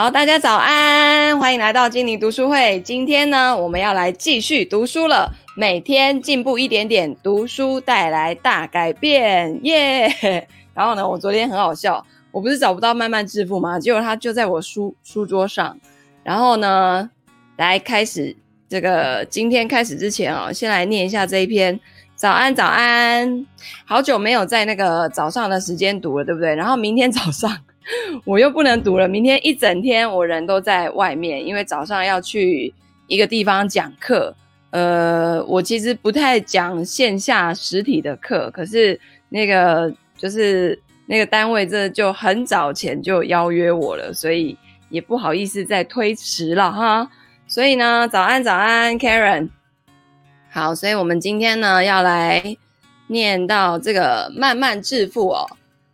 好，大家早安，欢迎来到精灵读书会。今天呢，我们要来继续读书了。每天进步一点点，读书带来大改变，耶、然后呢，我昨天很好笑，我不是找不到慢慢致富吗？结果它就在我书书桌上。然后呢，来开始这个今天开始之前啊、哦，先来念一下这一篇。早安，早安！好久没有在那个早上的时间读了，对不对？然后明天早上。我又不能读了，明天一整天我人都在外面，因为早上要去一个地方讲课。呃，我其实不太讲线下实体的课，可是那个就是那个单位这就很早前就邀约我了，所以也不好意思再推迟了哈。所以呢，早安早安，Karen。好，所以我们今天呢要来念到这个慢慢致富哦。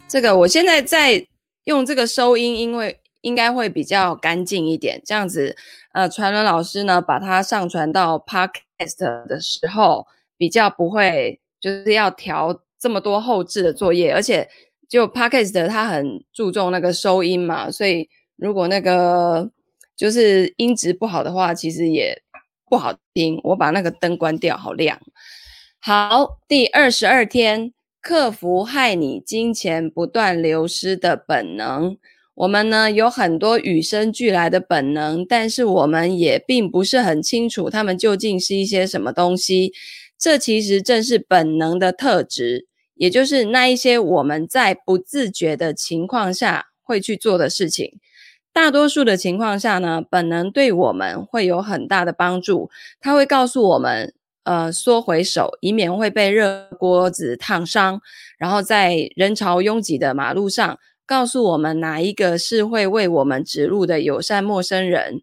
这个我现在在。用这个收音，因为应该会比较干净一点。这样子，呃，传伦老师呢，把它上传到 Podcast 的时候，比较不会就是要调这么多后置的作业。而且，就 Podcast 它很注重那个收音嘛，所以如果那个就是音质不好的话，其实也不好听。我把那个灯关掉，好亮。好，第二十二天。克服害你金钱不断流失的本能。我们呢，有很多与生俱来的本能，但是我们也并不是很清楚它们究竟是一些什么东西。这其实正是本能的特质，也就是那一些我们在不自觉的情况下会去做的事情。大多数的情况下呢，本能对我们会有很大的帮助，它会告诉我们。呃，缩回手，以免会被热锅子烫伤。然后在人潮拥挤的马路上，告诉我们哪一个是会为我们指路的友善陌生人。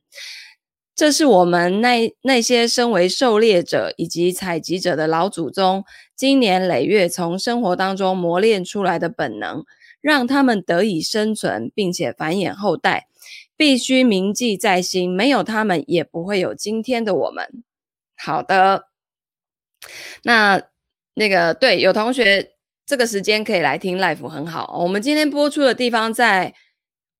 这是我们那那些身为狩猎者以及采集者的老祖宗，经年累月从生活当中磨练出来的本能，让他们得以生存，并且繁衍后代。必须铭记在心，没有他们，也不会有今天的我们。好的。那那个对，有同学这个时间可以来听 Life 很好。我们今天播出的地方在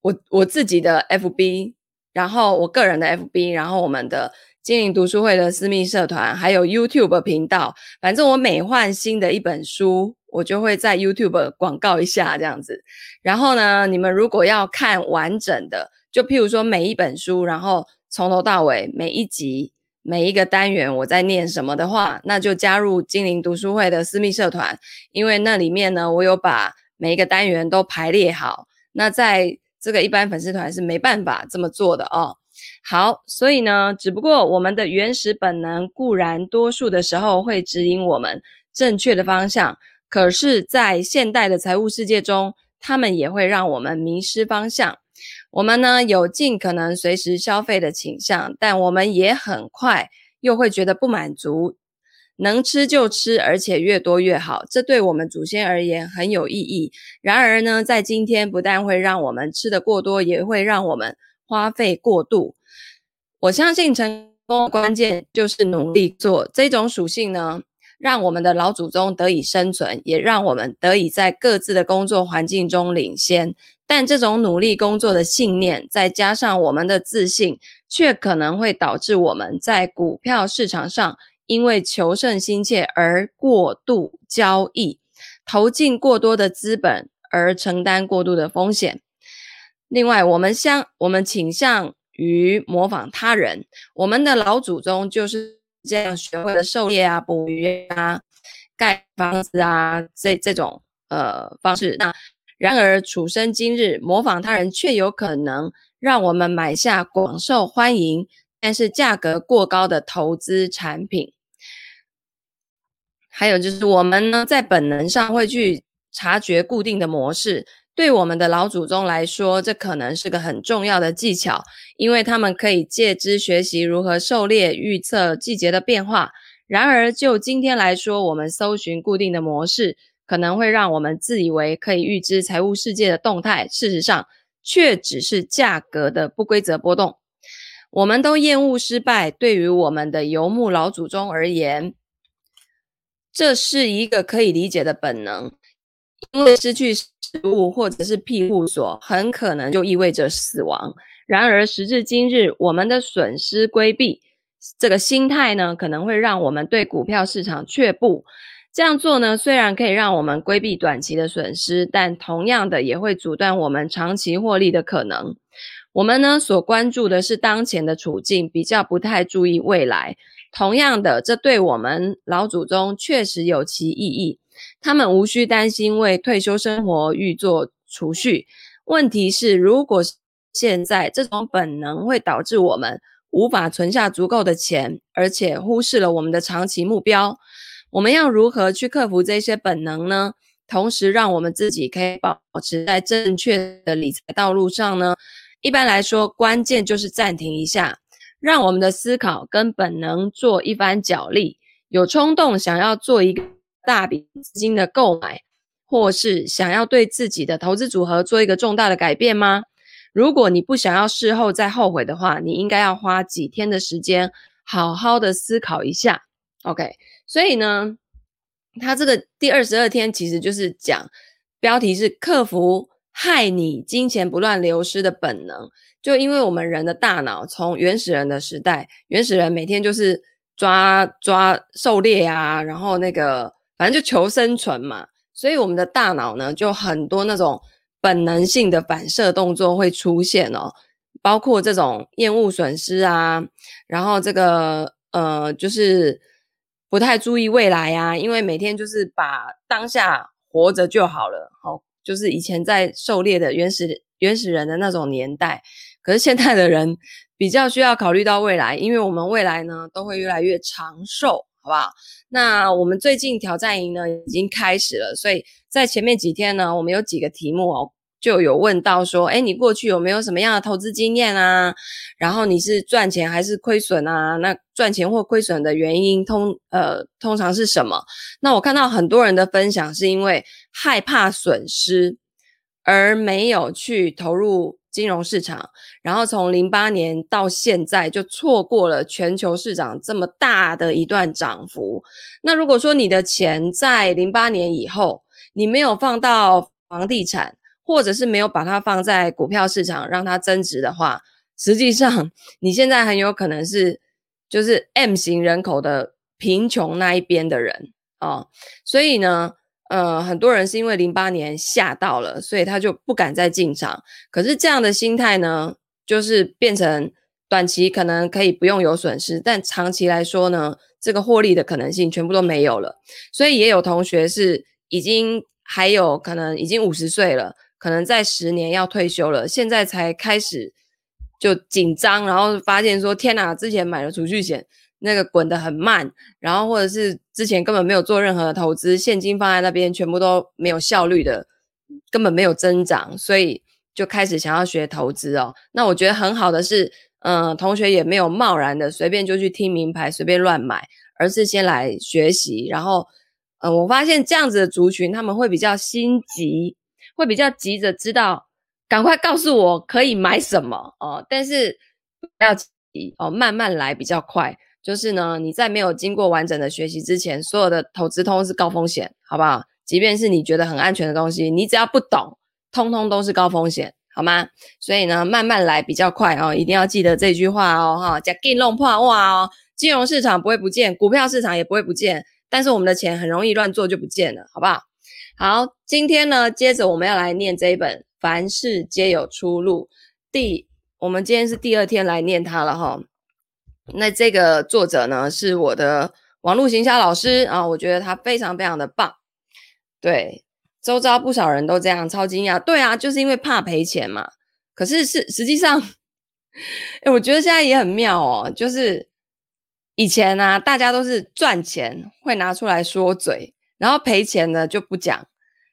我我自己的 FB，然后我个人的 FB，然后我们的精灵读书会的私密社团，还有 YouTube 频道。反正我每换新的一本书，我就会在 YouTube 广告一下这样子。然后呢，你们如果要看完整的，就譬如说每一本书，然后从头到尾每一集。每一个单元我在念什么的话，那就加入精灵读书会的私密社团，因为那里面呢，我有把每一个单元都排列好。那在这个一般粉丝团是没办法这么做的哦。好，所以呢，只不过我们的原始本能固然多数的时候会指引我们正确的方向，可是，在现代的财务世界中，他们也会让我们迷失方向。我们呢，有尽可能随时消费的倾向，但我们也很快又会觉得不满足，能吃就吃，而且越多越好，这对我们祖先而言很有意义。然而呢，在今天不但会让我们吃得过多，也会让我们花费过度。我相信成功关键就是努力做，这种属性呢，让我们的老祖宗得以生存，也让我们得以在各自的工作环境中领先。但这种努力工作的信念，再加上我们的自信，却可能会导致我们在股票市场上因为求胜心切而过度交易，投进过多的资本而承担过度的风险。另外，我们相我们倾向于模仿他人，我们的老祖宗就是这样学会了狩猎啊、捕鱼啊、盖房子啊这这种呃方式。那然而，处身今日，模仿他人却有可能让我们买下广受欢迎但是价格过高的投资产品。还有就是，我们呢在本能上会去察觉固定的模式。对我们的老祖宗来说，这可能是个很重要的技巧，因为他们可以借之学习如何狩猎、预测季节的变化。然而，就今天来说，我们搜寻固定的模式。可能会让我们自以为可以预知财务世界的动态，事实上却只是价格的不规则波动。我们都厌恶失败，对于我们的游牧老祖宗而言，这是一个可以理解的本能，因为失去食物或者是庇护所，很可能就意味着死亡。然而时至今日，我们的损失规避这个心态呢，可能会让我们对股票市场却步。这样做呢，虽然可以让我们规避短期的损失，但同样的也会阻断我们长期获利的可能。我们呢，所关注的是当前的处境，比较不太注意未来。同样的，这对我们老祖宗确实有其意义。他们无需担心为退休生活预做储蓄。问题是，如果现在这种本能会导致我们无法存下足够的钱，而且忽视了我们的长期目标。我们要如何去克服这些本能呢？同时，让我们自己可以保持在正确的理财道路上呢？一般来说，关键就是暂停一下，让我们的思考跟本能做一番角力。有冲动想要做一个大笔资金的购买，或是想要对自己的投资组合做一个重大的改变吗？如果你不想要事后再后悔的话，你应该要花几天的时间，好好的思考一下。OK。所以呢，他这个第二十二天其实就是讲，标题是克服害你金钱不断流失的本能。就因为我们人的大脑从原始人的时代，原始人每天就是抓抓狩猎啊，然后那个反正就求生存嘛，所以我们的大脑呢就很多那种本能性的反射动作会出现哦，包括这种厌恶损失啊，然后这个呃就是。不太注意未来呀、啊，因为每天就是把当下活着就好了。好，就是以前在狩猎的原始原始人的那种年代，可是现在的人比较需要考虑到未来，因为我们未来呢都会越来越长寿，好不好？那我们最近挑战营呢已经开始了，所以在前面几天呢，我们有几个题目哦。就有问到说，哎，你过去有没有什么样的投资经验啊？然后你是赚钱还是亏损啊？那赚钱或亏损的原因通呃通常是什么？那我看到很多人的分享是因为害怕损失而没有去投入金融市场，然后从零八年到现在就错过了全球市场这么大的一段涨幅。那如果说你的钱在零八年以后你没有放到房地产，或者是没有把它放在股票市场让它增值的话，实际上你现在很有可能是就是 M 型人口的贫穷那一边的人哦。所以呢，呃，很多人是因为零八年吓到了，所以他就不敢再进场。可是这样的心态呢，就是变成短期可能可以不用有损失，但长期来说呢，这个获利的可能性全部都没有了。所以也有同学是已经还有可能已经五十岁了。可能在十年要退休了，现在才开始就紧张，然后发现说天哪，之前买了储蓄险，那个滚得很慢，然后或者是之前根本没有做任何的投资，现金放在那边全部都没有效率的，根本没有增长，所以就开始想要学投资哦。那我觉得很好的是，嗯、同学也没有贸然的随便就去听名牌，随便乱买，而是先来学习，然后，嗯、我发现这样子的族群他们会比较心急。会比较急着知道，赶快告诉我可以买什么哦。但是不要急哦，慢慢来比较快。就是呢，你在没有经过完整的学习之前，所有的投资通是高风险，好不好？即便是你觉得很安全的东西，你只要不懂，通通都是高风险，好吗？所以呢，慢慢来比较快哦。一定要记得这句话哦，哈，叫“金龙破哇”哦。金融市场不会不见，股票市场也不会不见，但是我们的钱很容易乱做就不见了，好不好？好，今天呢，接着我们要来念这一本《凡事皆有出路》。第，我们今天是第二天来念它了哈。那这个作者呢，是我的网络行销老师啊，我觉得他非常非常的棒。对，周遭不少人都这样，超惊讶。对啊，就是因为怕赔钱嘛。可是是实际上，哎，我觉得现在也很妙哦，就是以前呢、啊，大家都是赚钱会拿出来说嘴。然后赔钱呢就不讲，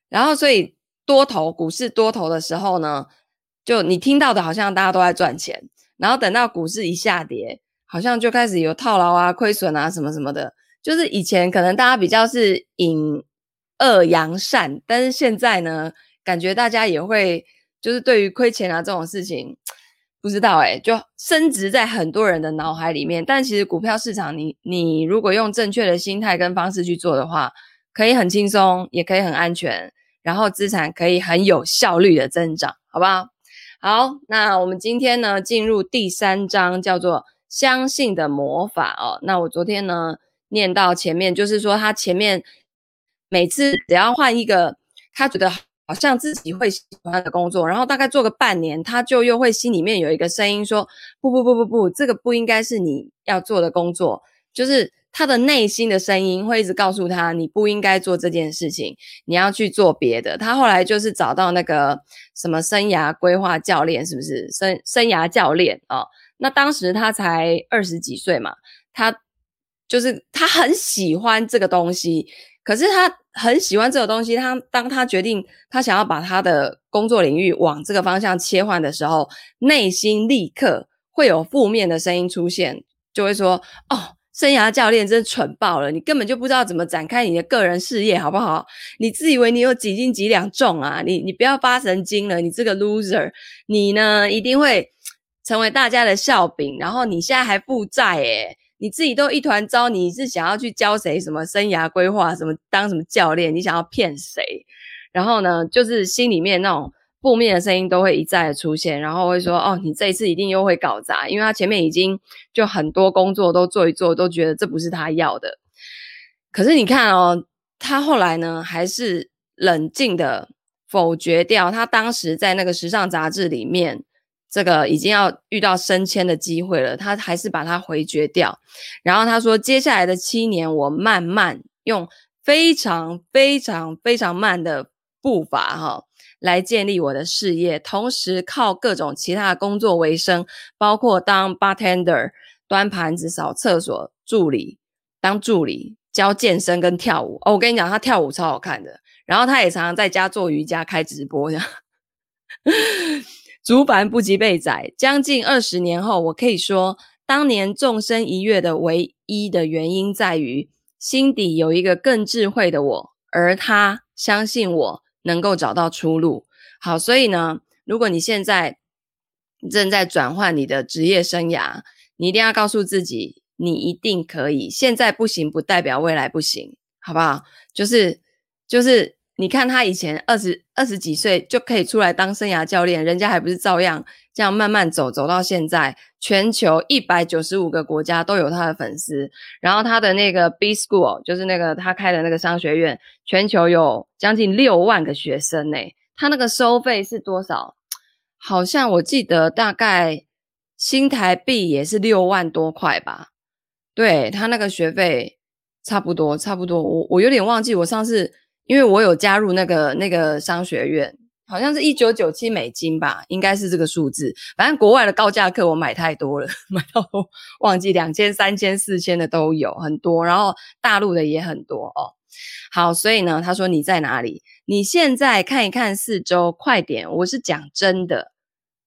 然后所以多头股市多头的时候呢，就你听到的好像大家都在赚钱，然后等到股市一下跌，好像就开始有套牢啊、亏损啊什么什么的。就是以前可能大家比较是引恶扬善，但是现在呢，感觉大家也会就是对于亏钱啊这种事情，不知道诶，就升值在很多人的脑海里面。但其实股票市场你，你你如果用正确的心态跟方式去做的话，可以很轻松，也可以很安全，然后资产可以很有效率的增长，好不好？好，那我们今天呢，进入第三章，叫做相信的魔法哦。那我昨天呢，念到前面，就是说他前面每次只要换一个他觉得好像自己会喜欢的工作，然后大概做个半年，他就又会心里面有一个声音说：不不不不不，这个不应该是你要做的工作，就是。他的内心的声音会一直告诉他，你不应该做这件事情，你要去做别的。他后来就是找到那个什么生涯规划教练，是不是生生涯教练啊？哦，那当时他才二十几岁嘛，他就是他很喜欢这个东西，可是他很喜欢这个东西，他当他决定他想要把他的工作领域往这个方向切换的时候，内心立刻会有负面的声音出现，就会说哦。生涯教练真蠢爆了，你根本就不知道怎么展开你的个人事业，好不好？你自以为你有几斤几两重啊？你你不要发神经了，你这个 loser，你呢一定会成为大家的笑柄，然后你现在还负债诶，你自己都一团糟，你是想要去教谁什么生涯规划，什么当什么教练？你想要骗谁？然后呢，就是心里面那种。负面的声音都会一再的出现，然后会说：“哦，你这一次一定又会搞砸，因为他前面已经就很多工作都做一做，都觉得这不是他要的。可是你看哦，他后来呢，还是冷静的否决掉他当时在那个时尚杂志里面这个已经要遇到升迁的机会了，他还是把它回绝掉。然后他说：接下来的七年，我慢慢用非常非常非常慢的步伐，哈。”来建立我的事业，同时靠各种其他的工作为生，包括当 bartender、端盘子、扫厕所、助理、当助理、教健身跟跳舞。哦，我跟你讲，他跳舞超好看的。然后他也常常在家做瑜伽、开直播这样。族繁不及被宰，将近二十年后，我可以说，当年纵身一跃的唯一的原因在于心底有一个更智慧的我，而他相信我。能够找到出路。好，所以呢，如果你现在正在转换你的职业生涯，你一定要告诉自己，你一定可以。现在不行，不代表未来不行，好不好？就是就是。你看他以前二十二十几岁就可以出来当生涯教练，人家还不是照样这样慢慢走，走到现在，全球一百九十五个国家都有他的粉丝。然后他的那个 B School 就是那个他开的那个商学院，全球有将近六万个学生呢。他那个收费是多少？好像我记得大概新台币也是六万多块吧。对，他那个学费差不多，差不多。我我有点忘记我上次。因为我有加入那个那个商学院，好像是一九九七美金吧，应该是这个数字。反正国外的高价课我买太多了，买到忘记两千、三千、四千的都有很多，然后大陆的也很多哦。好，所以呢，他说你在哪里？你现在看一看四周，快点！我是讲真的。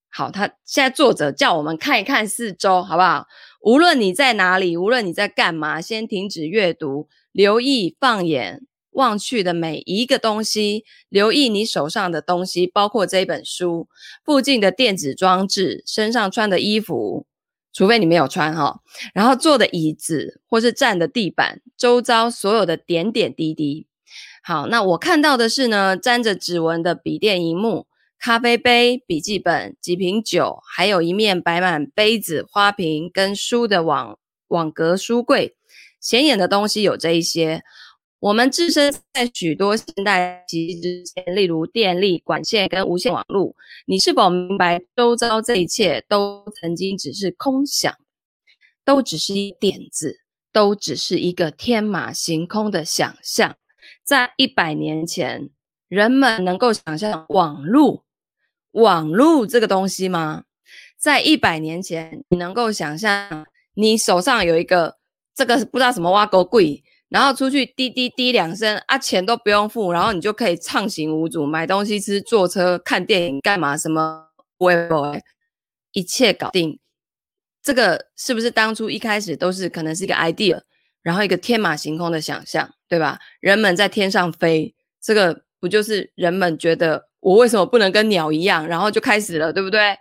好，他现在作者叫我们看一看四周，好不好？无论你在哪里，无论你在干嘛，先停止阅读，留意放眼。望去的每一个东西，留意你手上的东西，包括这本书、附近的电子装置、身上穿的衣服，除非你没有穿哈，然后坐的椅子或是站的地板，周遭所有的点点滴滴。好，那我看到的是呢，沾着指纹的笔电萤幕、咖啡杯、笔记本、几瓶酒，还有一面摆满杯子、花瓶跟书的网网格书柜。显眼的东西有这一些。我们置身在许多现代奇迹之前，例如电力、管线跟无线网络。你是否明白，周遭这一切都曾经只是空想，都只是一点子，都只是一个天马行空的想象。在一百年前，人们能够想象网络、网络这个东西吗？在一百年前，你能够想象你手上有一个这个不知道什么挖沟柜？然后出去滴滴滴两声啊，钱都不用付，然后你就可以畅行无阻，买东西吃、坐车、看电影、干嘛什么，喂喂，一切搞定。这个是不是当初一开始都是可能是一个 idea，然后一个天马行空的想象，对吧？人们在天上飞，这个不就是人们觉得我为什么不能跟鸟一样，然后就开始了，对不对？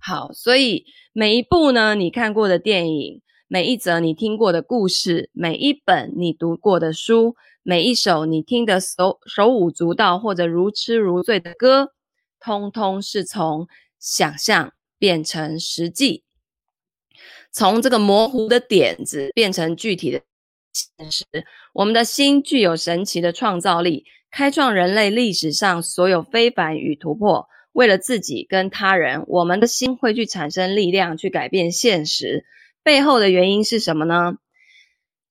好，所以每一部呢，你看过的电影。每一则你听过的故事，每一本你读过的书，每一首你听得手手舞足蹈或者如痴如醉的歌，通通是从想象变成实际，从这个模糊的点子变成具体的现实。我们的心具有神奇的创造力，开创人类历史上所有非凡与突破。为了自己跟他人，我们的心会去产生力量，去改变现实。背后的原因是什么呢？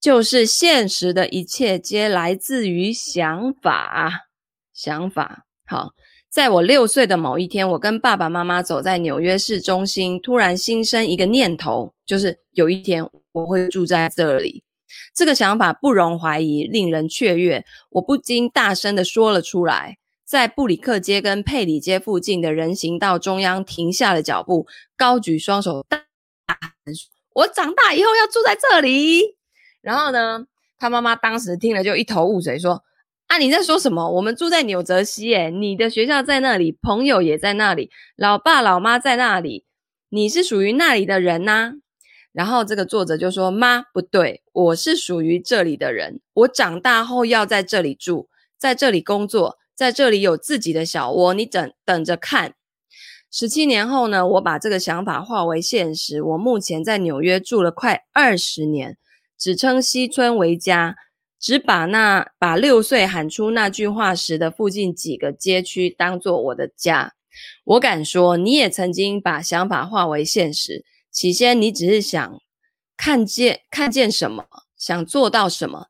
就是现实的一切皆来自于想法。想法。好，在我六岁的某一天，我跟爸爸妈妈走在纽约市中心，突然心生一个念头，就是有一天我会住在这里。这个想法不容怀疑，令人雀跃。我不禁大声地说了出来，在布里克街跟佩里街附近的人行道中央停下了脚步，高举双手，大喊：“我长大以后要住在这里。”然后呢，他妈妈当时听了就一头雾水，说：“啊，你在说什么？我们住在纽泽西，诶，你的学校在那里，朋友也在那里，老爸老妈在那里，你是属于那里的人呐。”然后这个作者就说：“妈，不对，我是属于这里的人，我长大后要在这里住，在这里工作，在这里有自己的小窝，你等等着看。”十七年后呢，我把这个想法化为现实，我目前在纽约住了快二十年。只称西村为家，只把那把六岁喊出那句话时的附近几个街区当做我的家。我敢说，你也曾经把想法化为现实。起先，你只是想看见看见什么，想做到什么，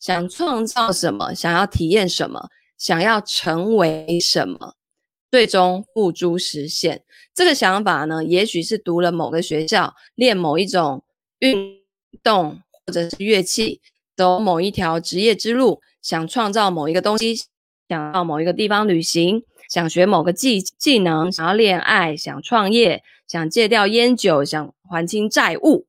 想创造什么，想要体验什么，想要成为什么，最终付诸实现。这个想法呢，也许是读了某个学校，练某一种运动。或者是乐器，走某一条职业之路，想创造某一个东西，想到某一个地方旅行，想学某个技技能，想要恋爱，想创业，想戒掉烟酒，想还清债务。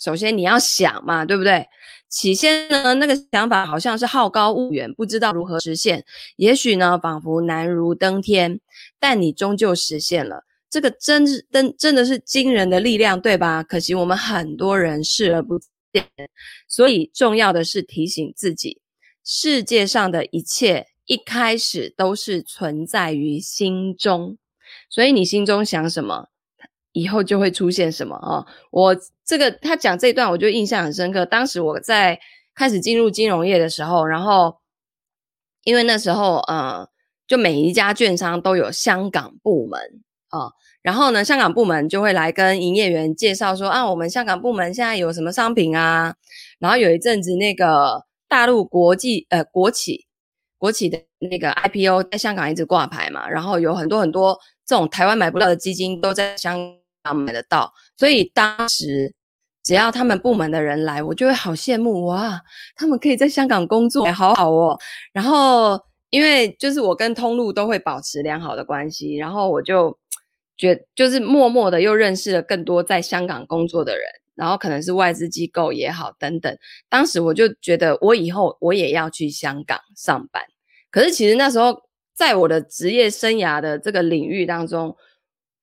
首先你要想嘛，对不对？起先呢，那个想法好像是好高骛远，不知道如何实现。也许呢，仿佛难如登天，但你终究实现了。这个真真真的是惊人的力量，对吧？可惜我们很多人视而不见。所以重要的是提醒自己，世界上的一切一开始都是存在于心中，所以你心中想什么，以后就会出现什么哦。我这个他讲这段，我就印象很深刻。当时我在开始进入金融业的时候，然后因为那时候呃，就每一家券商都有香港部门啊。然后呢，香港部门就会来跟营业员介绍说啊，我们香港部门现在有什么商品啊？然后有一阵子，那个大陆国际呃国企国企的那个 IPO 在香港一直挂牌嘛，然后有很多很多这种台湾买不到的基金都在香港买得到，所以当时只要他们部门的人来，我就会好羡慕哇，他们可以在香港工作，好好哦。然后因为就是我跟通路都会保持良好的关系，然后我就。觉就是默默的又认识了更多在香港工作的人，然后可能是外资机构也好等等。当时我就觉得我以后我也要去香港上班。可是其实那时候在我的职业生涯的这个领域当中，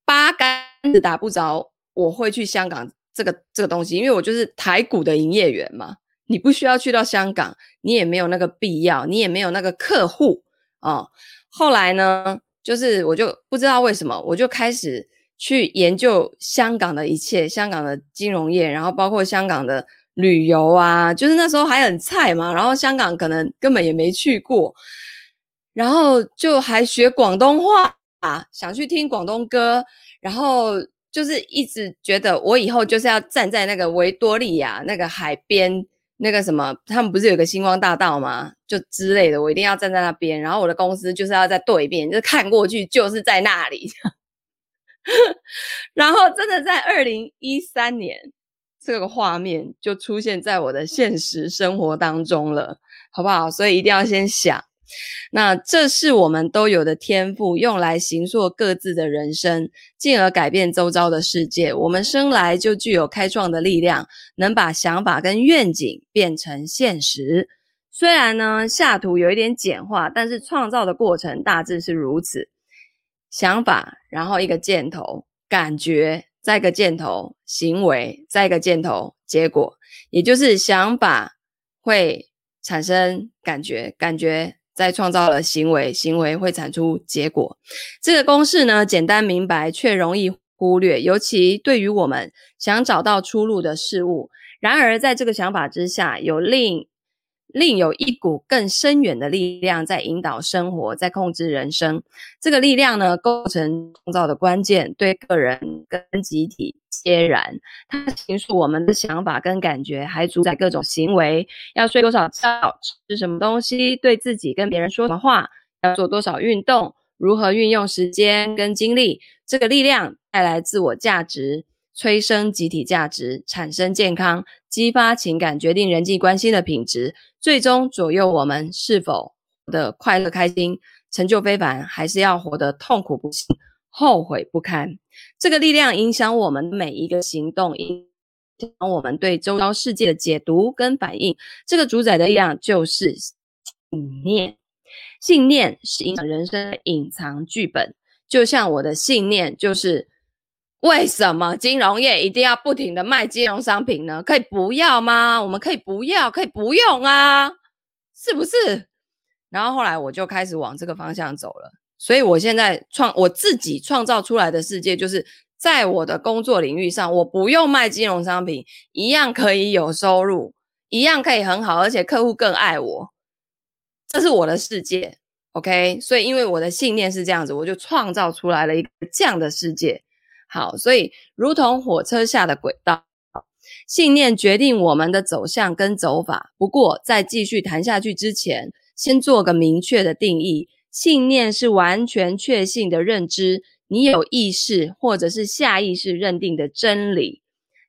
八竿子打不着我会去香港这个这个东西，因为我就是台股的营业员嘛，你不需要去到香港，你也没有那个必要，你也没有那个客户哦。后来呢？就是我就不知道为什么，我就开始去研究香港的一切，香港的金融业，然后包括香港的旅游啊，就是那时候还很菜嘛，然后香港可能根本也没去过，然后就还学广东话啊，想去听广东歌，然后就是一直觉得我以后就是要站在那个维多利亚那个海边。那个什么，他们不是有个星光大道吗？就之类的，我一定要站在那边。然后我的公司就是要在对面，就看过去就是在那里。然后真的在二零一三年，这个画面就出现在我的现实生活当中了，好不好？所以一定要先想。那这是我们都有的天赋，用来形塑各自的人生，进而改变周遭的世界。我们生来就具有开创的力量，能把想法跟愿景变成现实。虽然呢，下图有一点简化，但是创造的过程大致是如此：想法，然后一个箭头，感觉，再一个箭头，行为，再一个箭头，结果，也就是想法会产生感觉，感觉再创造了行为，行为会产出结果。这个公式呢，简单明白，却容易忽略，尤其对于我们想找到出路的事物。然而，在这个想法之下，有另另有一股更深远的力量在引导生活，在控制人生。这个力量呢，构成创造的关键，对个人跟集体皆然。它形塑我们的想法跟感觉，还主宰各种行为。要睡多少觉，吃什么东西，对自己跟别人说什么话，要做多少运动，如何运用时间跟精力。这个力量带来自我价值。催生集体价值，产生健康，激发情感，决定人际关系的品质，最终左右我们是否活得快乐开心、成就非凡，还是要活得痛苦不幸、后悔不堪。这个力量影响我们每一个行动，影响我们对周遭世界的解读跟反应。这个主宰的力量就是信念，信念是影响人生的隐藏剧本。就像我的信念就是。为什么金融业一定要不停的卖金融商品呢？可以不要吗？我们可以不要，可以不用啊，是不是？然后后来我就开始往这个方向走了。所以我现在创我自己创造出来的世界，就是在我的工作领域上，我不用卖金融商品，一样可以有收入，一样可以很好，而且客户更爱我。这是我的世界，OK？所以因为我的信念是这样子，我就创造出来了一个这样的世界。好，所以如同火车下的轨道，信念决定我们的走向跟走法。不过，在继续谈下去之前，先做个明确的定义：信念是完全确信的认知，你有意识或者是下意识认定的真理。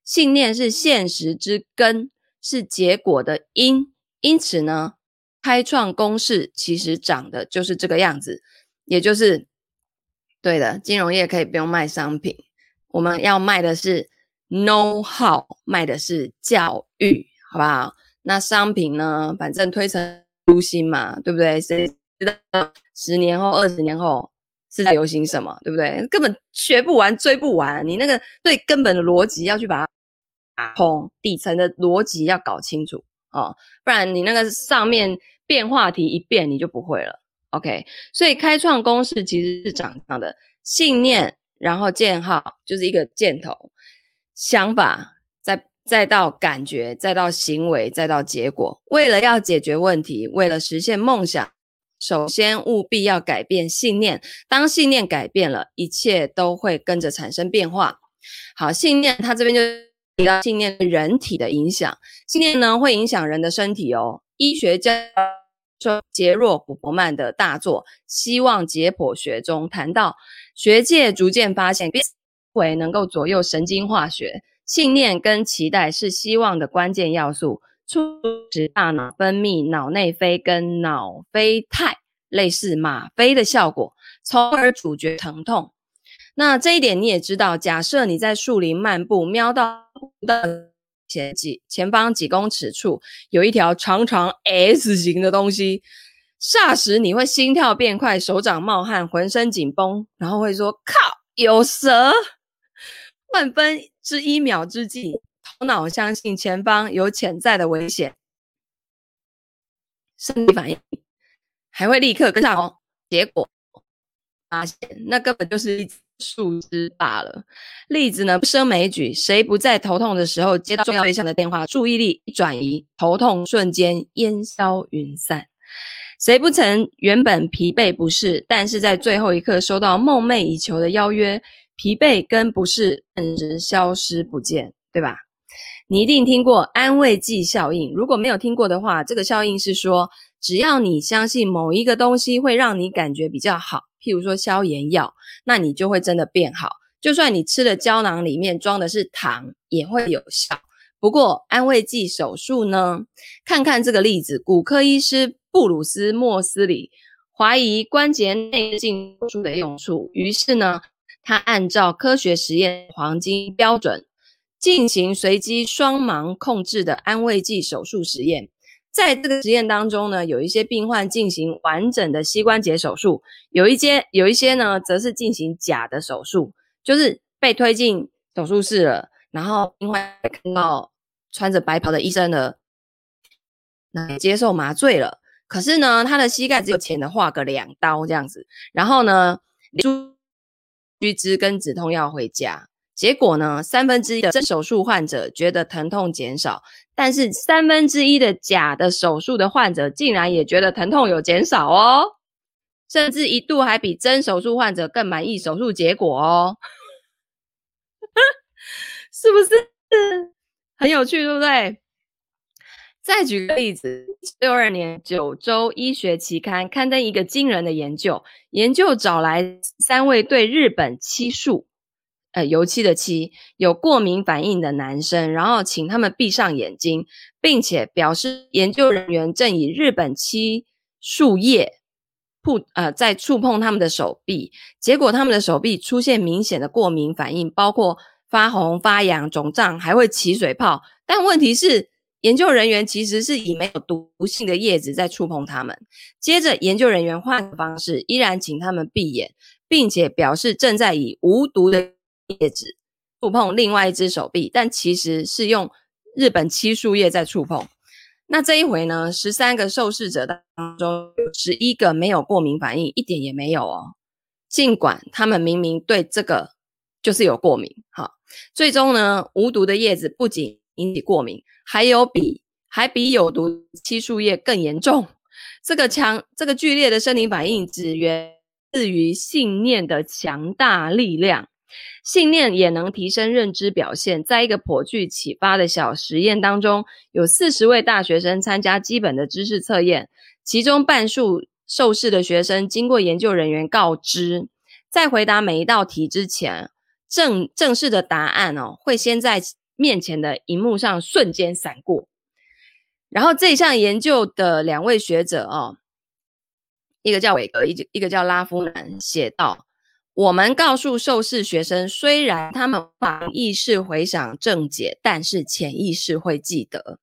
信念是现实之根，是结果的因。因此呢，开创公式其实长的就是这个样子，也就是对的，金融业可以不用卖商品。我们要卖的是 know how，卖的是教育，好不好？那商品呢？反正推陈出新嘛，对不对？谁知道十年后、二十年后是在流行什么，对不对？根本学不完、追不完。你那个最根本的逻辑要去把它打通，底层的逻辑要搞清楚哦，不然你那个上面变化题一变，你就不会了。OK，所以开创公式其实是长这样的信念。然后箭号就是一个箭头，想法，再再到感觉，再到行为，再到结果。为了要解决问题，为了实现梦想，首先务必要改变信念。当信念改变了，一切都会跟着产生变化。好，信念，它这边就提到信念对人体的影响。信念呢，会影响人的身体哦。医学家说，杰若·古柏曼的大作《希望解剖学》中谈到。学界逐渐发现，思维能够左右神经化学，信念跟期待是希望的关键要素，促使大脑分泌脑内啡跟脑啡肽，类似吗啡的效果，从而阻绝疼痛。那这一点你也知道，假设你在树林漫步，瞄到的前几前方几公尺处有一条长长 S 型的东西。霎时你会心跳变快，手掌冒汗，浑身紧绷，然后会说：“靠，有蛇！”万分之一秒之际，头脑相信前方有潜在的危险，身体反应还会立刻跟上哦。结果发现那根本就是一树枝罢了。例子呢不胜枚举，谁不在头痛的时候接到重要对象的电话，注意力一转移，头痛瞬间烟消云散？谁不曾原本疲惫不适，但是在最后一刻收到梦寐以求的邀约，疲惫跟不适顿时消失不见，对吧？你一定听过安慰剂效应，如果没有听过的话，这个效应是说，只要你相信某一个东西会让你感觉比较好，譬如说消炎药，那你就会真的变好。就算你吃的胶囊里面装的是糖，也会有效。不过安慰剂手术呢？看看这个例子，骨科医师。布鲁斯·莫斯里怀疑关节内镜术的用处，于是呢，他按照科学实验黄金标准进行随机双盲控制的安慰剂手术实验。在这个实验当中呢，有一些病患进行完整的膝关节手术，有一些有一些呢，则是进行假的手术，就是被推进手术室了，然后病患看到穿着白袍的医生的。那接受麻醉了。可是呢，他的膝盖只有浅的划个两刀这样子，然后呢，输须知跟止痛药回家。结果呢，三分之一的真手术患者觉得疼痛减少，但是三分之一的假的手术的患者竟然也觉得疼痛有减少哦，甚至一度还比真手术患者更满意手术结果哦，是不是很有趣，对不对？再举个例子，六二年九州医学期刊刊登一个惊人的研究，研究找来三位对日本漆树。呃，油漆的漆有过敏反应的男生，然后请他们闭上眼睛，并且表示研究人员正以日本漆树叶触呃在触碰他们的手臂，结果他们的手臂出现明显的过敏反应，包括发红、发痒、肿胀，还会起水泡。但问题是，研究人员其实是以没有毒性的叶子在触碰他们。接着，研究人员换个方式，依然请他们闭眼，并且表示正在以无毒的。叶子触碰另外一只手臂，但其实是用日本漆树叶在触碰。那这一回呢，十三个受试者当中有十一个没有过敏反应，一点也没有哦。尽管他们明明对这个就是有过敏。好，最终呢，无毒的叶子不仅引起过敏，还有比还比有毒漆树叶更严重。这个强这个剧烈的生理反应，只源自于信念的强大力量。信念也能提升认知表现。在一个颇具启发的小实验当中，有四十位大学生参加基本的知识测验，其中半数受试的学生经过研究人员告知，在回答每一道题之前，正正式的答案哦会先在面前的荧幕上瞬间闪过。然后这项研究的两位学者哦，一个叫韦格，一一个叫拉夫南，写道。我们告诉受试学生，虽然他们无意识回想正解，但是潜意识会记得。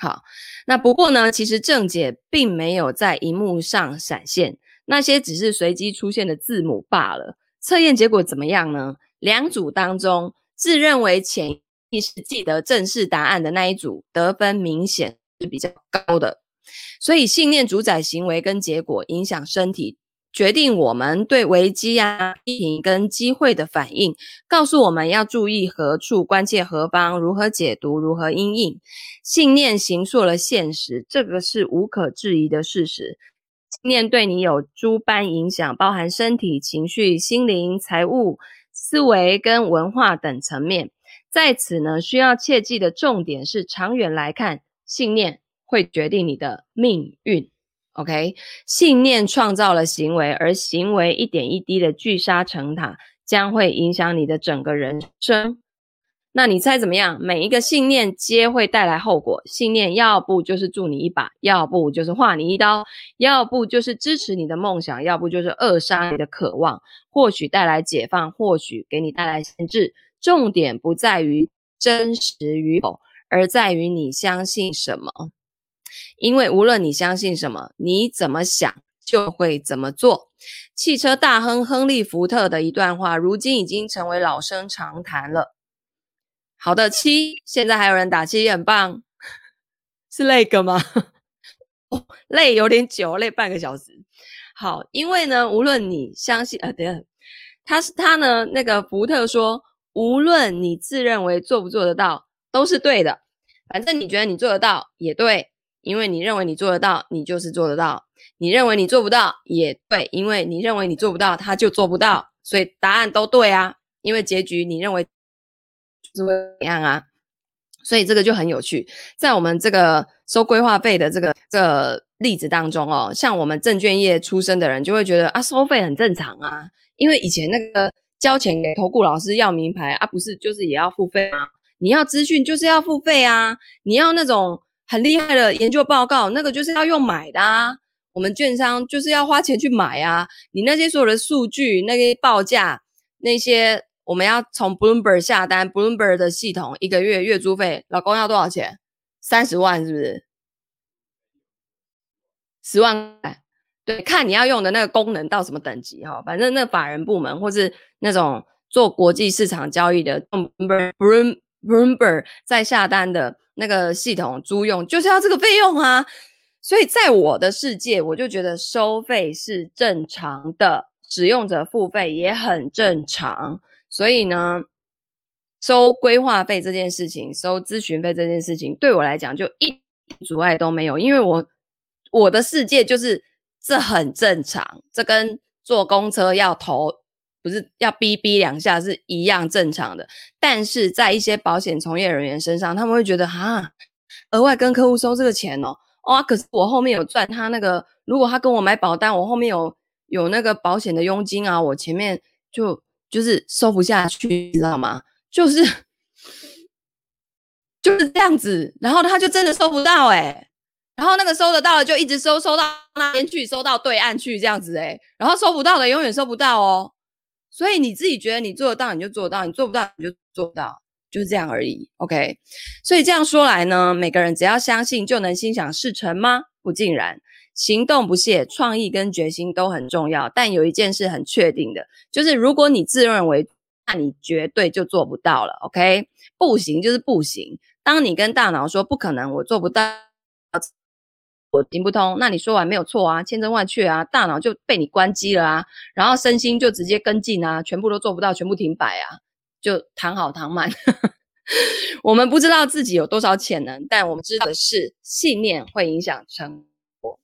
好，那不过呢，其实正解并没有在荧幕上闪现，那些只是随机出现的字母罢了。测验结果怎么样呢？两组当中，自认为潜意识记得正式答案的那一组得分明显是比较高的。所以，信念主宰行为跟结果，影响身体。决定我们对危机啊、批评跟机会的反应，告诉我们要注意何处、关切何方、如何解读、如何因应。信念形塑了现实，这个是无可置疑的事实。信念对你有诸般影响，包含身体、情绪、心灵、财务、思维跟文化等层面。在此呢，需要切记的重点是，长远来看，信念会决定你的命运。OK，信念创造了行为，而行为一点一滴的聚沙成塔，将会影响你的整个人生。那你猜怎么样？每一个信念皆会带来后果。信念要不就是助你一把，要不就是划你一刀，要不就是支持你的梦想，要不就是扼杀你的渴望。或许带来解放，或许给你带来限制。重点不在于真实与否，而在于你相信什么。因为无论你相信什么，你怎么想就会怎么做。汽车大亨亨利·福特的一段话，如今已经成为老生常谈了。好的，七，现在还有人打七，很棒，是那个吗？哦，累有点久，累半个小时。好，因为呢，无论你相信，呃，等下，他是他呢，那个福特说，无论你自认为做不做得到，都是对的。反正你觉得你做得到，也对。因为你认为你做得到，你就是做得到；你认为你做不到，也对，因为你认为你做不到，他就做不到。所以答案都对啊，因为结局你认为是会怎样啊？所以这个就很有趣。在我们这个收规划费的这个这例子当中哦，像我们证券业出身的人就会觉得啊，收费很正常啊，因为以前那个交钱给投顾老师要名牌啊，不是就是也要付费吗？你要资讯就是要付费啊，你要那种。很厉害的研究报告，那个就是要用买的啊。我们券商就是要花钱去买啊。你那些所有的数据、那些报价、那些我们要从 Bloomberg 下单，Bloomberg 的系统一个月月租费，老公要多少钱？三十万是不是？十万？对，看你要用的那个功能到什么等级哈。反正那法人部门或是那种做国际市场交易的，嗯 Bloomberg Bloomberg 在下单的那个系统租用，就是要这个费用啊。所以在我的世界，我就觉得收费是正常的，使用者付费也很正常。所以呢，收规划费这件事情，收咨询费这件事情，对我来讲就一阻碍都没有，因为我我的世界就是这很正常，这跟坐公车要投不是要哔哔两下是一样正常的。但是在一些保险从业人员身上，他们会觉得哈，额外跟客户收这个钱哦，哦，可是我后面有赚他那个，如果他跟我买保单，我后面有有那个保险的佣金啊，我前面就。就是收不下去，你知道吗？就是 就是这样子，然后他就真的收不到哎、然后那个收得到的就一直收，收到那边去，收到对岸去这样子哎、然后收不到的永远收不到哦。所以你自己觉得你做得到你就做得到，你做不到你就做不到，就是这样而已。OK，所以这样说来呢，每个人只要相信就能心想事成吗？不尽然。行动不懈，创意跟决心都很重要，但有一件事很确定的，就是如果你自认为，那你绝对就做不到了。OK，不行就是不行。当你跟大脑说不可能，我做不到，我行不通，那你说完没有错啊，千真万确啊，大脑就被你关机了啊，然后身心就直接跟进啊，全部都做不到，全部停摆啊，就躺好躺满。我们不知道自己有多少潜能，但我们知道的是，信念会影响成果。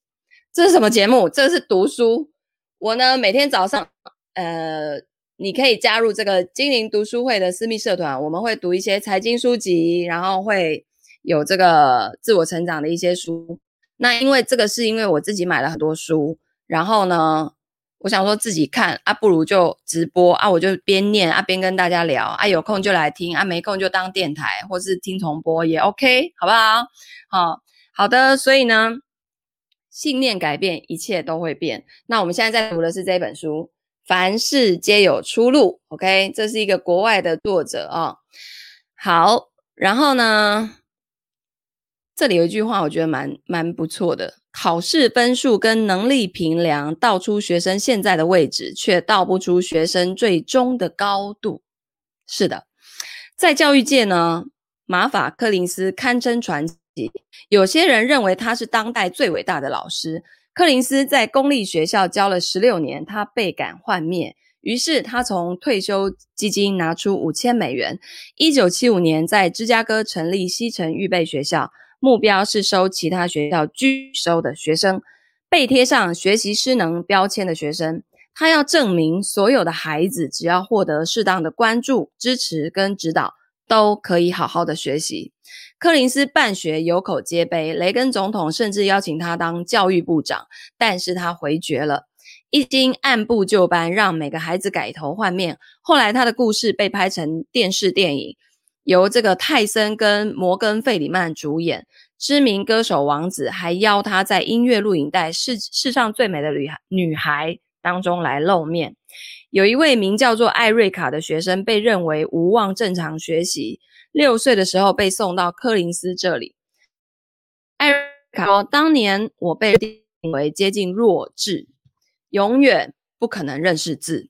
这是什么节目？这是读书。我呢，每天早上，呃，你可以加入这个精灵读书会的私密社团，我们会读一些财经书籍，然后会有这个自我成长的一些书。那因为这个是因为我自己买了很多书，然后呢，我想说自己看啊，不如就直播啊，我就边念啊边跟大家聊啊，有空就来听啊，没空就当电台或是听重播也 OK，好不好？好好的，所以呢。信念改变，一切都会变。那我们现在在读的是这本书，《凡事皆有出路》。OK，这是一个国外的作者啊、哦。好，然后呢，这里有一句话，我觉得蛮蛮不错的：考试分数跟能力平量道出学生现在的位置，却道不出学生最终的高度。是的，在教育界呢，马法·柯林斯堪称传奇。有些人认为他是当代最伟大的老师。柯林斯在公立学校教了十六年，他倍感幻灭，于是他从退休基金拿出五千美元，一九七五年在芝加哥成立西城预备学校，目标是收其他学校拒收的学生，被贴上学习失能标签的学生。他要证明所有的孩子只要获得适当的关注、支持跟指导，都可以好好的学习。柯林斯办学有口皆碑，雷根总统甚至邀请他当教育部长，但是他回绝了，一心按部就班让每个孩子改头换面。后来他的故事被拍成电视电影，由这个泰森跟摩根费里曼主演。知名歌手王子还邀他在音乐录影带《世世上最美的女孩》女孩当中来露面。有一位名叫做艾瑞卡的学生被认为无望正常学习。六岁的时候被送到柯林斯这里。艾瑞卡说：“当年我被定为接近弱智，永远不可能认识字。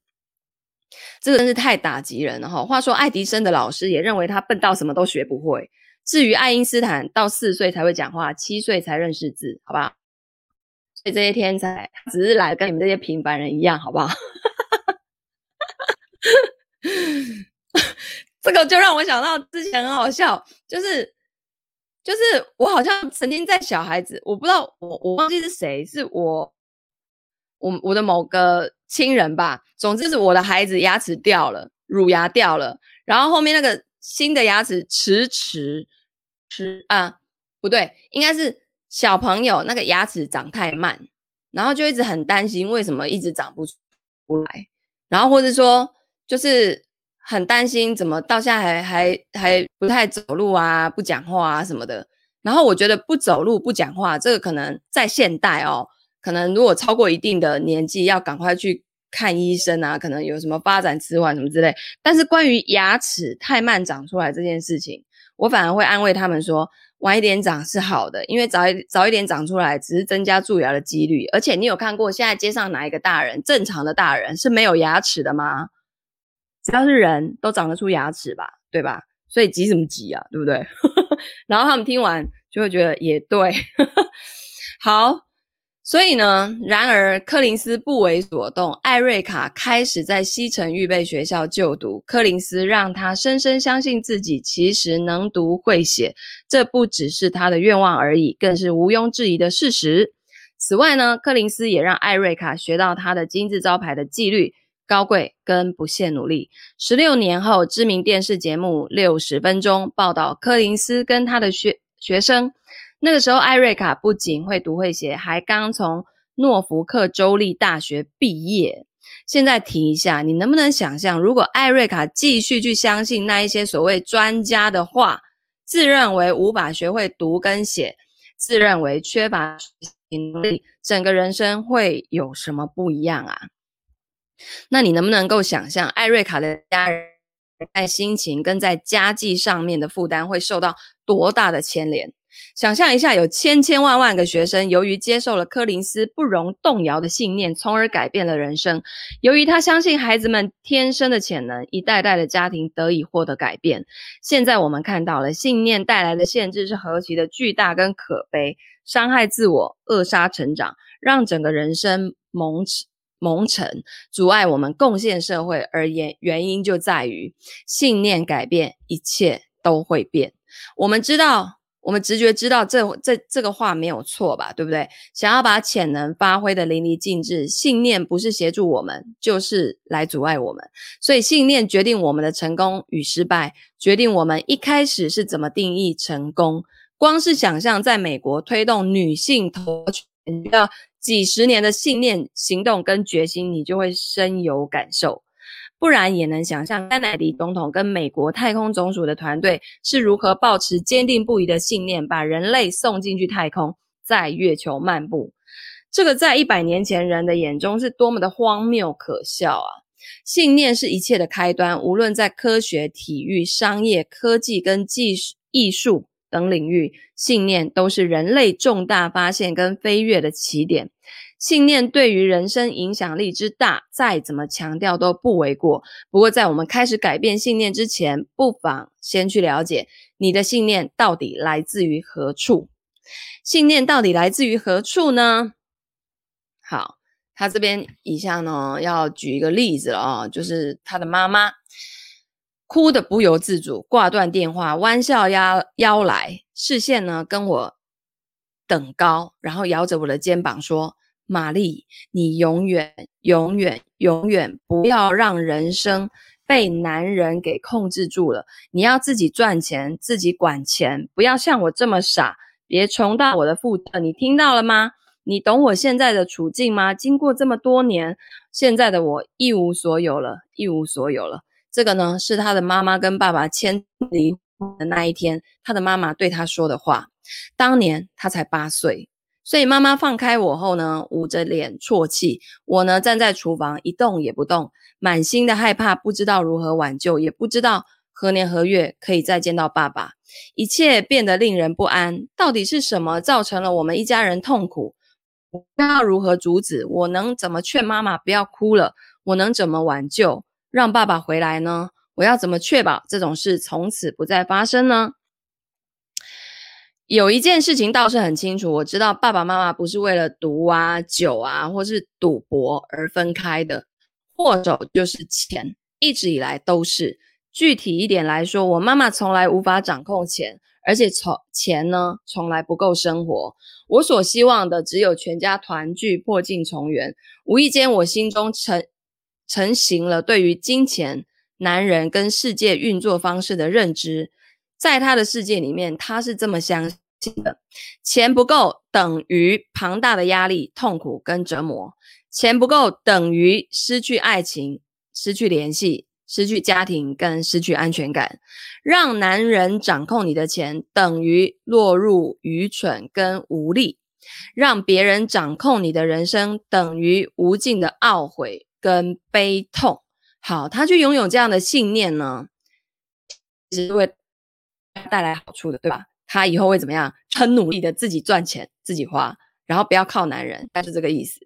这个真是太打击人了哈。”话说，爱迪生的老师也认为他笨到什么都学不会。至于爱因斯坦，到四岁才会讲话，七岁才认识字，好不好？所以这些天才只是来跟你们这些平凡人一样，好不好？这个就让我想到之前很好笑，就是就是我好像曾经在小孩子，我不知道我我忘记是谁，是我我我的某个亲人吧。总之是我的孩子牙齿掉了，乳牙掉了，然后后面那个新的牙齿迟迟迟啊，不对，应该是小朋友那个牙齿长太慢，然后就一直很担心为什么一直长不出来，然后或者说就是。很担心怎么到现在还还还不太走路啊，不讲话啊什么的。然后我觉得不走路不讲话，这个可能在现代哦，可能如果超过一定的年纪，要赶快去看医生啊，可能有什么发展迟缓什么之类。但是关于牙齿太慢长出来这件事情，我反而会安慰他们说，晚一点长是好的，因为早一早一点长出来，只是增加蛀牙的几率。而且你有看过现在街上哪一个大人，正常的大人是没有牙齿的吗？只要是人都长得出牙齿吧，对吧？所以急什么急啊，对不对？然后他们听完就会觉得也对，好。所以呢，然而柯林斯不为所动。艾瑞卡开始在西城预备学校就读。柯林斯让他深深相信自己其实能读会写，这不只是他的愿望而已，更是毋庸置疑的事实。此外呢，柯林斯也让艾瑞卡学到他的金字招牌的纪律、高贵跟不懈努力。十六年后，知名电视节目《六十分钟》报道柯林斯跟他的学学生。那个时候，艾瑞卡不仅会读会写，还刚从诺福克州立大学毕业。现在提一下，你能不能想象，如果艾瑞卡继续去相信那一些所谓专家的话，自认为无法学会读跟写，自认为缺乏能力，整个人生会有什么不一样啊？那你能不能够想象，艾瑞卡的家人在心情跟在家计上面的负担会受到多大的牵连？想象一下，有千千万万个学生，由于接受了柯林斯不容动摇的信念，从而改变了人生。由于他相信孩子们天生的潜能，一代代的家庭得以获得改变。现在我们看到了信念带来的限制是何其的巨大跟可悲，伤害自我，扼杀成长，让整个人生蒙蒙尘，阻碍我们贡献社会。而言原因就在于信念改变，一切都会变。我们知道。我们直觉知道这这这个话没有错吧，对不对？想要把潜能发挥得淋漓尽致，信念不是协助我们，就是来阻碍我们。所以信念决定我们的成功与失败，决定我们一开始是怎么定义成功。光是想象在美国推动女性投权要几十年的信念、行动跟决心，你就会深有感受。不然也能想象甘乃迪总统跟美国太空总署的团队是如何抱持坚定不移的信念，把人类送进去太空，在月球漫步。这个在一百年前人的眼中是多么的荒谬可笑啊！信念是一切的开端，无论在科学、体育、商业、科技跟技术、艺术等领域，信念都是人类重大发现跟飞跃的起点。信念对于人生影响力之大，再怎么强调都不为过。不过，在我们开始改变信念之前，不妨先去了解你的信念到底来自于何处。信念到底来自于何处呢？好，他这边以下呢要举一个例子了哦，就是他的妈妈哭得不由自主，挂断电话，弯下腰腰来，视线呢跟我等高，然后摇着我的肩膀说。玛丽，你永远、永远、永远不要让人生被男人给控制住了。你要自己赚钱，自己管钱，不要像我这么傻，别重蹈我的覆辙。你听到了吗？你懂我现在的处境吗？经过这么多年，现在的我一无所有了，一无所有了。这个呢，是他的妈妈跟爸爸签离婚的那一天，他的妈妈对他说的话。当年他才八岁。所以妈妈放开我后呢，捂着脸啜泣。我呢，站在厨房一动也不动，满心的害怕，不知道如何挽救，也不知道何年何月可以再见到爸爸。一切变得令人不安。到底是什么造成了我们一家人痛苦？我要如何阻止？我能怎么劝妈妈不要哭了？我能怎么挽救，让爸爸回来呢？我要怎么确保这种事从此不再发生呢？有一件事情倒是很清楚，我知道爸爸妈妈不是为了毒啊、酒啊，或是赌博而分开的，祸首就是钱，一直以来都是。具体一点来说，我妈妈从来无法掌控钱，而且从钱呢，从来不够生活。我所希望的只有全家团聚、破镜重圆。无意间，我心中成成型了对于金钱、男人跟世界运作方式的认知。在他的世界里面，他是这么相的：钱不够等于庞大的压力、痛苦跟折磨；钱不够等于失去爱情、失去联系、失去家庭跟失去安全感。让男人掌控你的钱，等于落入愚蠢跟无力；让别人掌控你的人生，等于无尽的懊悔跟悲痛。好，他去拥有这样的信念呢，其实会。带来好处的，对吧？他以后会怎么样？很努力的自己赚钱，自己花，然后不要靠男人，大概是这个意思。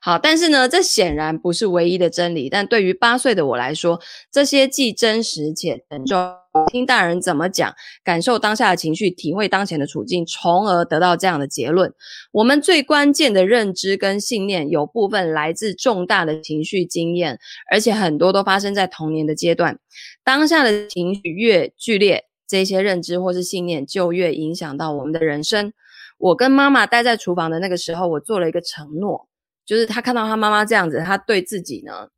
好，但是呢，这显然不是唯一的真理。但对于八岁的我来说，这些既真实且沉重听大人怎么讲，感受当下的情绪，体会当前的处境，从而得到这样的结论。我们最关键的认知跟信念，有部分来自重大的情绪经验，而且很多都发生在童年的阶段。当下的情绪越剧烈，这些认知或是信念就越影响到我们的人生。我跟妈妈待在厨房的那个时候，我做了一个承诺，就是她看到她妈妈这样子，她对自己呢。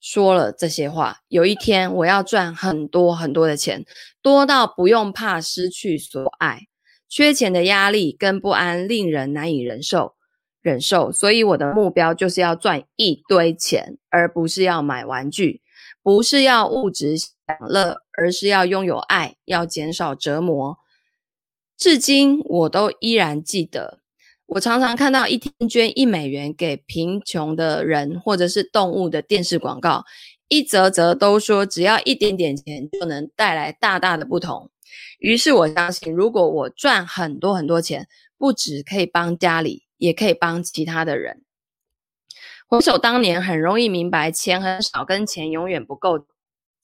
说了这些话，有一天我要赚很多很多的钱，多到不用怕失去所爱。缺钱的压力跟不安令人难以忍受，忍受。所以我的目标就是要赚一堆钱，而不是要买玩具，不是要物质享乐，而是要拥有爱，要减少折磨。至今我都依然记得。我常常看到一天捐一美元给贫穷的人或者是动物的电视广告，一则则都说只要一点点钱就能带来大大的不同。于是我相信，如果我赚很多很多钱，不只可以帮家里，也可以帮其他的人。回首当年，很容易明白钱很少跟钱永远不够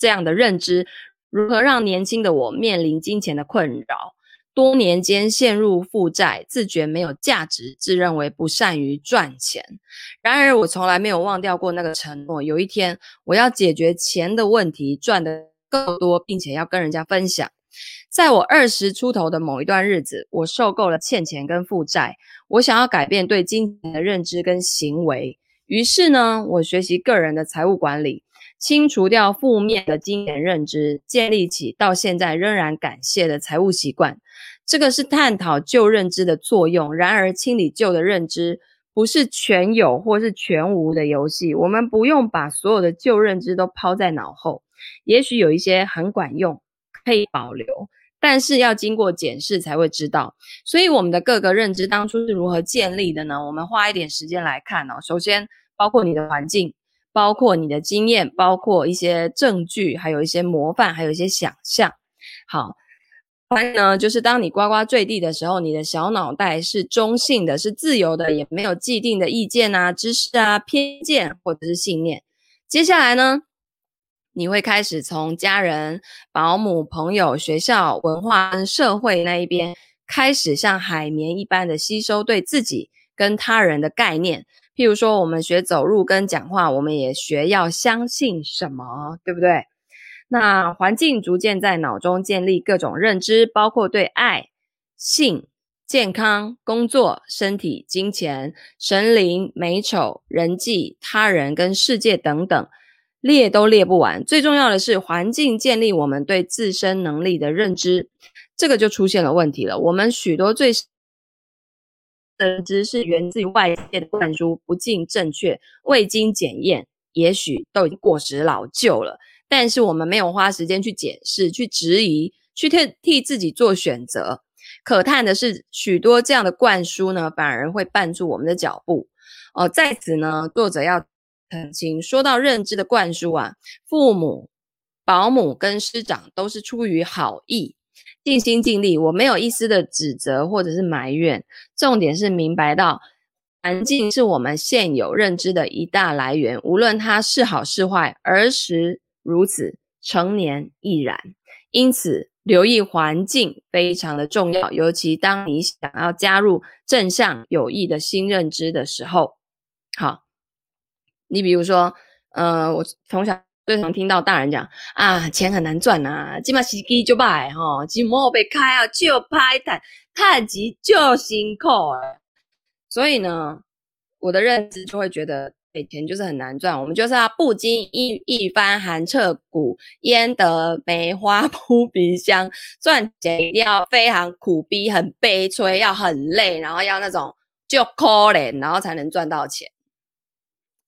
这样的认知，如何让年轻的我面临金钱的困扰。多年间陷入负债，自觉没有价值，自认为不善于赚钱。然而，我从来没有忘掉过那个承诺。有一天，我要解决钱的问题，赚得更多，并且要跟人家分享。在我二十出头的某一段日子，我受够了欠钱跟负债，我想要改变对金钱的认知跟行为。于是呢，我学习个人的财务管理，清除掉负面的金钱认知，建立起到现在仍然感谢的财务习惯。这个是探讨旧认知的作用。然而，清理旧的认知不是全有或是全无的游戏。我们不用把所有的旧认知都抛在脑后。也许有一些很管用，可以保留，但是要经过检视才会知道。所以，我们的各个认知当初是如何建立的呢？我们花一点时间来看哦。首先，包括你的环境，包括你的经验，包括一些证据，还有一些模范，还有一些想象。好。还有呢，就是当你呱呱坠地的时候，你的小脑袋是中性的，是自由的，也没有既定的意见啊、知识啊、偏见或者是信念。接下来呢，你会开始从家人、保姆、朋友、学校、文化跟社会那一边，开始像海绵一般的吸收对自己跟他人的概念。譬如说，我们学走路跟讲话，我们也学要相信什么，对不对？那环境逐渐在脑中建立各种认知，包括对爱、性、健康、工作、身体、金钱、神灵、美丑、人际、他人跟世界等等，列都列不完。最重要的是，环境建立我们对自身能力的认知，这个就出现了问题了。我们许多最认知是源自于外界的灌输，不尽正确，未经检验，也许都已经过时老旧了。但是我们没有花时间去检视、去质疑、去替替自己做选择。可叹的是，许多这样的灌输呢，反而会绊住我们的脚步。哦、在此呢，作者要澄清，说到认知的灌输啊，父母、保姆跟师长都是出于好意，尽心尽力，我没有一丝的指责或者是埋怨。重点是明白到，环境是我们现有认知的一大来源，无论它是好是坏，儿时。如此，成年亦然。因此，留意环境非常的重要，尤其当你想要加入正向有益的新认知的时候。好，你比如说，呃，我从小最常听到大人讲啊，钱很难赚啊，起码时机就歹吼，钱莫被开啊，就拍谈，太急就辛苦啊。所以呢，我的认知就会觉得。给钱就是很难赚，我们就是要不经一一番寒彻骨，焉得梅花 扑鼻香。赚钱一定要非常苦逼，很悲催，要很累，然后要那种就可怜，然后才能赚到钱。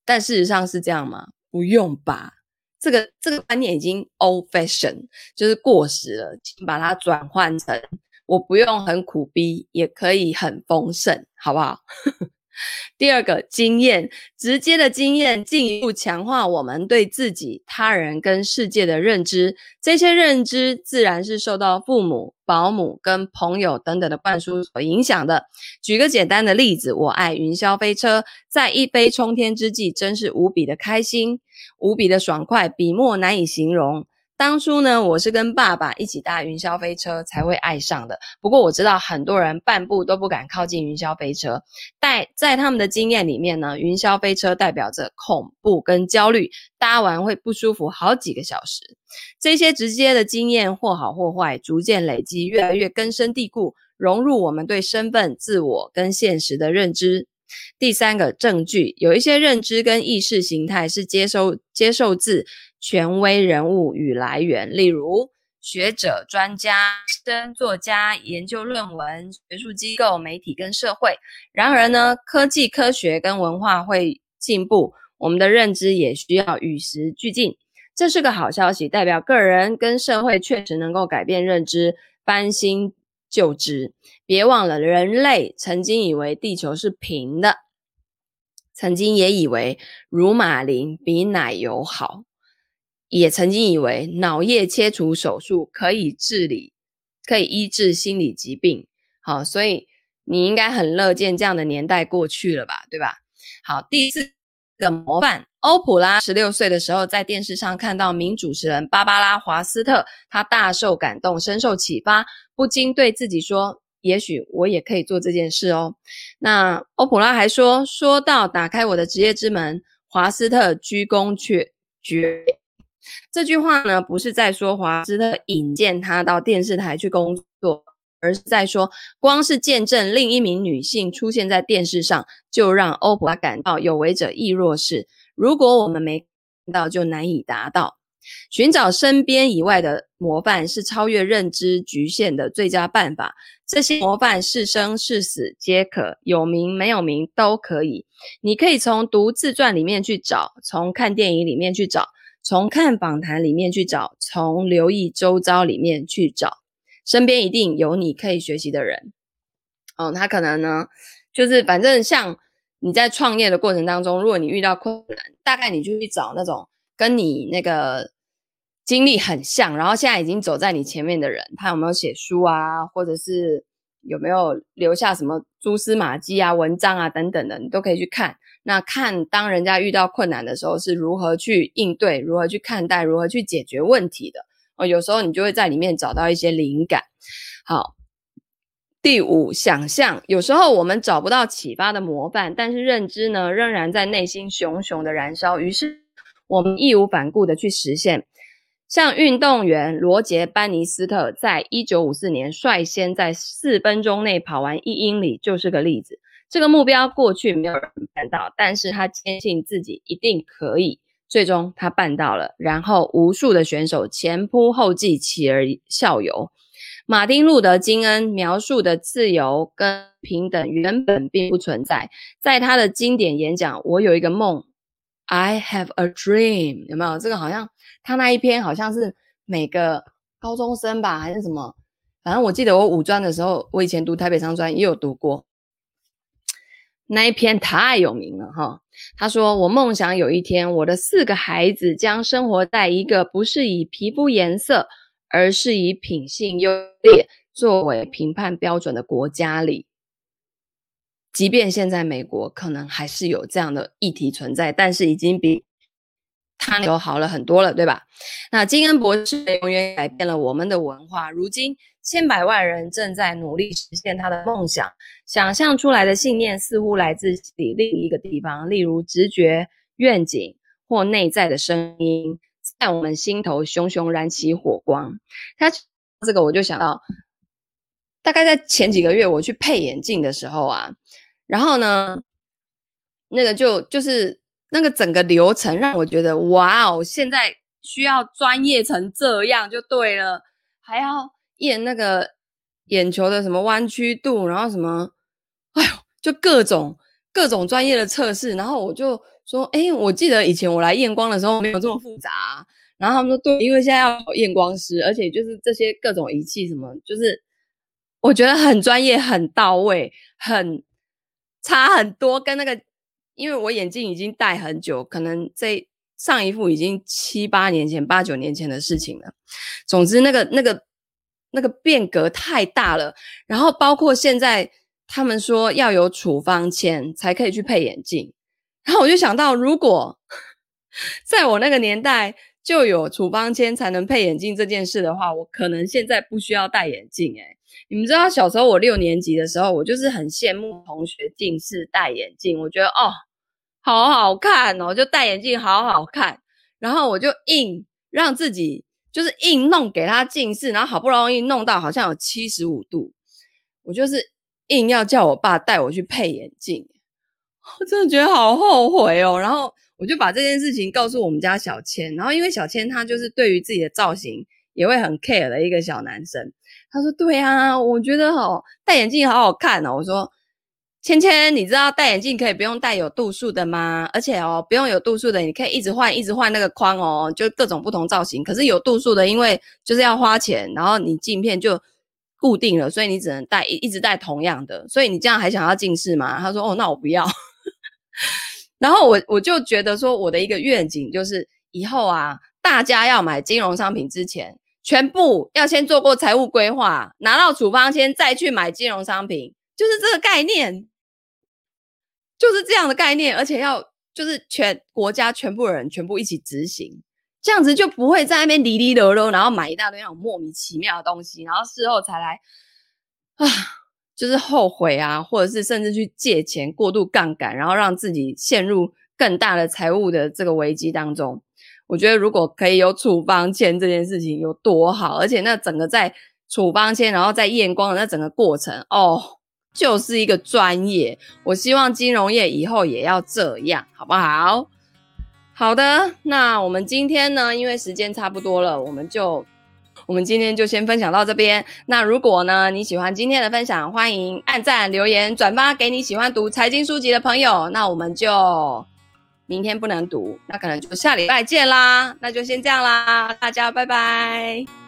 但事实上是这样吗？不用吧，这个这个观念已经 old fashion，就是过时了，请把它转换成我不用很苦逼，也可以很丰盛，好不好？第二个经验，直接的经验进一步强化我们对自己、他人跟世界的认知。这些认知自然是受到父母、保姆跟朋友等等的灌输所影响的。举个简单的例子，我爱云霄飞车，在一飞冲天之际，真是无比的开心，无比的爽快，笔墨难以形容。当初呢，我是跟爸爸一起搭云霄飞车才会爱上的。不过我知道很多人半步都不敢靠近云霄飞车，在在他们的经验里面呢，云霄飞车代表着恐怖跟焦虑，搭完会不舒服好几个小时。这些直接的经验或好或坏，逐渐累积，越来越根深蒂固，融入我们对身份、自我跟现实的认知。第三个证据，有一些认知跟意识形态是接收接受自权威人物与来源，例如学者、专家、生作家、研究论文、学术机构、媒体跟社会。然而呢，科技、科学跟文化会进步，我们的认知也需要与时俱进。这是个好消息，代表个人跟社会确实能够改变认知，翻新旧知。别忘了，人类曾经以为地球是平的，曾经也以为乳马林比奶油好。也曾经以为脑叶切除手术可以治理，可以医治心理疾病。好，所以你应该很乐见这样的年代过去了吧，对吧？好，第四个模范，欧普拉十六岁的时候在电视上看到名主持人芭芭拉·华斯特，他大受感动，深受启发，不禁对自己说：“也许我也可以做这件事哦。”那欧普拉还说：“说到打开我的职业之门，华斯特鞠躬却绝。”这句话呢，不是在说华斯特引荐他到电视台去工作，而是在说，光是见证另一名女性出现在电视上，就让欧普拉感到有为者亦若是。如果我们没看到，就难以达到。寻找身边以外的模范，是超越认知局限的最佳办法。这些模范是生是死皆可，有名没有名都可以。你可以从读自传里面去找，从看电影里面去找。从看访谈里面去找，从留意周遭里面去找，身边一定有你可以学习的人。哦，他可能呢，就是反正像你在创业的过程当中，如果你遇到困难，大概你就去找那种跟你那个经历很像，然后现在已经走在你前面的人，他有没有写书啊，或者是有没有留下什么蛛丝马迹啊、文章啊等等的，你都可以去看。那看当人家遇到困难的时候是如何去应对，如何去看待，如何去解决问题的哦。有时候你就会在里面找到一些灵感。好，第五，想象。有时候我们找不到启发的模范，但是认知呢，仍然在内心熊熊的燃烧。于是我们义无反顾的去实现。像运动员罗杰·班尼斯特在一九五四年率先在四分钟内跑完一英里，就是个例子。这个目标过去没有人办到，但是他坚信自己一定可以。最终他办到了，然后无数的选手前仆后继，起而效尤。马丁·路德·金恩描述的自由跟平等原本并不存在，在他的经典演讲《我有一个梦》，I have a dream，有没有？这个好像他那一篇好像是每个高中生吧，还是什么？反正我记得我五专的时候，我以前读台北商专也有读过。那一篇太有名了哈，他说：“我梦想有一天，我的四个孩子将生活在一个不是以皮肤颜色，而是以品性优劣作为评判标准的国家里。即便现在美国可能还是有这样的议题存在，但是已经比他有好了很多了，对吧？那金恩博士永远改变了我们的文化，如今。”千百万人正在努力实现他的梦想，想象出来的信念似乎来自另一个地方，例如直觉、愿景或内在的声音，在我们心头熊熊燃起火光。他这个我就想到，大概在前几个月我去配眼镜的时候啊，然后呢，那个就就是那个整个流程让我觉得，哇哦，现在需要专业成这样就对了，还要。验那个眼球的什么弯曲度，然后什么，哎呦，就各种各种专业的测试。然后我就说，哎，我记得以前我来验光的时候没有这么复杂。然后他们说，对，因为现在要验光师，而且就是这些各种仪器什么，就是我觉得很专业、很到位、很差很多。跟那个，因为我眼镜已经戴很久，可能这上一副已经七八年前、八九年前的事情了。总之，那个那个。那个变革太大了，然后包括现在他们说要有处方签才可以去配眼镜，然后我就想到，如果在我那个年代就有处方签才能配眼镜这件事的话，我可能现在不需要戴眼镜。诶，你们知道小时候我六年级的时候，我就是很羡慕同学近视戴眼镜，我觉得哦，好好看哦，就戴眼镜好好看。然后我就硬让自己就是硬弄给他近视，然后好不容易弄到好像有七十五度，我就是硬要叫我爸带我去配眼镜，我真的觉得好后悔哦。然后。我就把这件事情告诉我们家小千，然后因为小千他就是对于自己的造型也会很 care 的一个小男生，他说：“对啊，我觉得哦，戴眼镜好好看哦。”我说：“芊芊，你知道戴眼镜可以不用戴有度数的吗？而且哦，不用有度数的，你可以一直换，一直换那个框哦，就各种不同造型。可是有度数的，因为就是要花钱，然后你镜片就固定了，所以你只能戴一一直戴同样的。所以你这样还想要近视吗？”他说：“哦，那我不要。”然后我我就觉得说，我的一个愿景就是以后啊，大家要买金融商品之前，全部要先做过财务规划，拿到处方签再去买金融商品，就是这个概念，就是这样的概念，而且要就是全国家全部人全部一起执行，这样子就不会在那边哩哩啰啰，然后买一大堆那种莫名其妙的东西，然后事后才来啊。就是后悔啊，或者是甚至去借钱过度杠杆，然后让自己陷入更大的财务的这个危机当中。我觉得如果可以有处方签这件事情有多好，而且那整个在处方签，然后在验光的那整个过程，哦，就是一个专业。我希望金融业以后也要这样，好不好？好的，那我们今天呢，因为时间差不多了，我们就。我们今天就先分享到这边。那如果呢，你喜欢今天的分享，欢迎按赞、留言、转发给你喜欢读财经书籍的朋友。那我们就明天不能读，那可能就下礼拜见啦。那就先这样啦，大家拜拜。